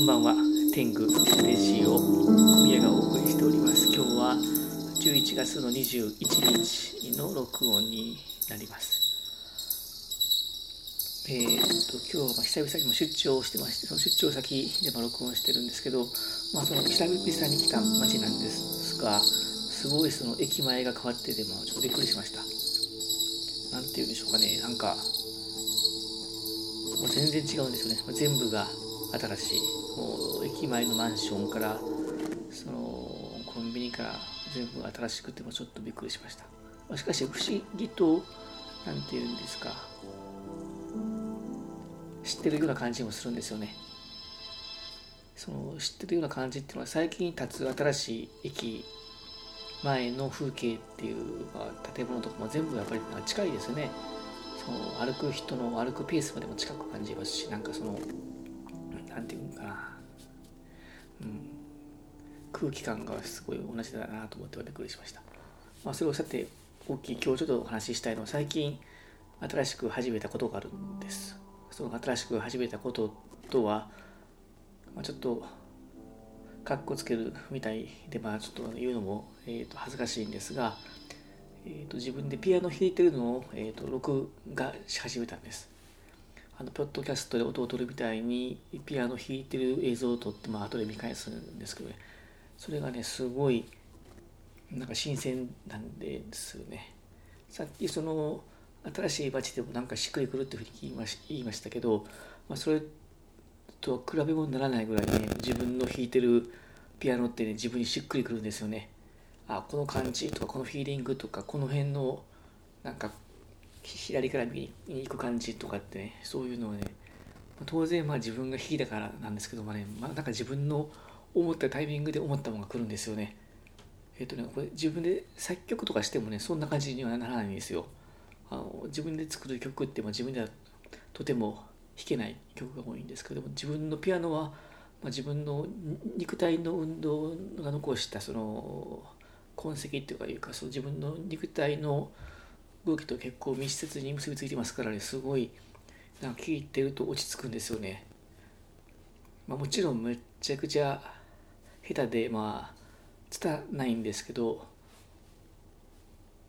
こんばんは。天狗レジオ小宮がお送りしております。今日は11月の21日の録音になります。えー、っと今日は久々にも出張してましてその出張先でも録音してるんですけどまあその久々に来た街なんですがすごいその駅前が変わってて、まあ、ちょっとびっくりしました。なんて言うんでしょうかね。なんかもう全然違うんですよね。全部が新しいもう駅前のマンションからそのコンビニから全部新しくてもちょっとびっくりしました。しかし不思議と何て言うんですか。知ってるような感じもするんですよね。その知ってるような感じっていうのは最近建つ新しい駅前の風景っていうまあ建物とかも全部やっぱり近いですよね。その歩く人の歩くペースまでも近く感じますしなんかその何て言うのかな、うん、空気感がすごい同じだなと思ってびっくりしました、まあ、それをさて大きい今日ちょっとお話ししたいのは最近新しく始めたことがあるんです。その新しく始めたこととは、まあ、ちょっとかっこつけるみたいでまあちょっと言うのも、えー、と恥ずかしいんですが、えー、と自分でピアノ弾いてるのを、えー、と録画し始めたんです。あのポッドキャストで音を取るみたいにピアノ弾いてる映像を撮って、まあ後で見返すんですけどね。それがねすごいなんか新鮮なんですよね。さっきその新しい街でもなんかしっくりくるっていうふうに言いまし言いましたけど、まあ、それと比べ物にならないぐらいね自分の弾いてるピアノってね自分にしっくりくるんですよね。あこの感じとかこのフィーリングとかこの辺のなんか左から右に行く感じとかってねそういうのをね当然まあ自分が弾いたからなんですけどもね、まあ、なんか自分の思ったタイミングで思ったものが来るんですよね。えっ、とねこれ自分で作曲とかしてもねそんな感じにはならないんですよ。あの自分で作る曲ってま自分ではとても弾けない曲が多いんですけども自分のピアノは、まあ、自分の肉体の運動が残したその痕跡っていうかその自分の肉体の動きと結構密接に結びついてますからねすごいなんか聴いてると落ち着くんですよね、まあ、もちろんめちゃくちゃ下手でまあ伝わないんですけど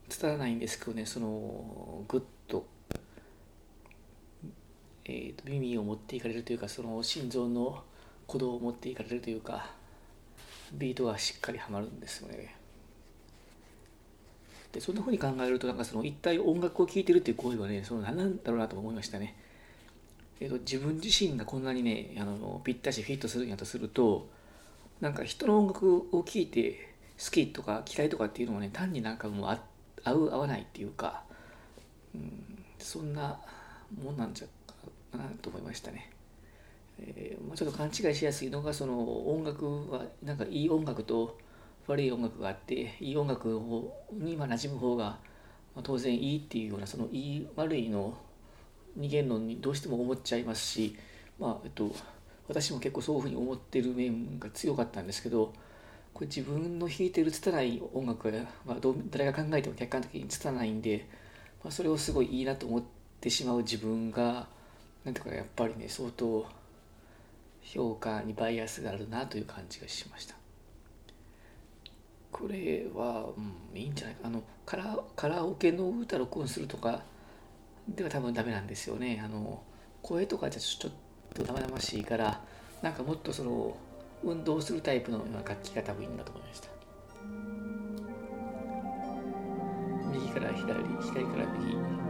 伝わらないんですけどねそのグッと,、えーと、耳を持っていかれるというかその心臓の鼓動を持っていかれるというかビートがしっかりはまるんですよね。でそんなふうに考えるとなんかその一体音楽を聴いてるっていう行為はねその何なんだろうなと思いましたね。えーと、自分自身がこんなにねあのぴったしフィットするんやとするとなんか人の音楽を聴いて好きとか嫌いとかっていうのはね単になんかもう合う合わないっていうか、うん、そんなもんなんじゃなと思いましたね。えーまあ、ちょっと勘違いしやすいのがその音楽はなんかいい音楽と悪い音楽があっていい音楽にま馴染む方が当然いいっていうようなそのいい悪いの逃げるのにどうしても思っちゃいますし、まあえっと、私も結構そういうふうに思ってる面が強かったんですけどこれ自分の弾いてる拙い音楽は、まあ、誰が考えても客観的に拙いんで、まあ、それをすごいいいなと思ってしまう自分がなんていうかやっぱりね相当評価にバイアスがあるなという感じがしました。これは、うん、いいんじゃないか。あのカラカラオケの歌録音するとかでは多分ダメなんですよね。あの声とかじゃちょっと生々しいからなんかもっとその運動するタイプの楽器が多分いいんだと思いました。右から左左から右。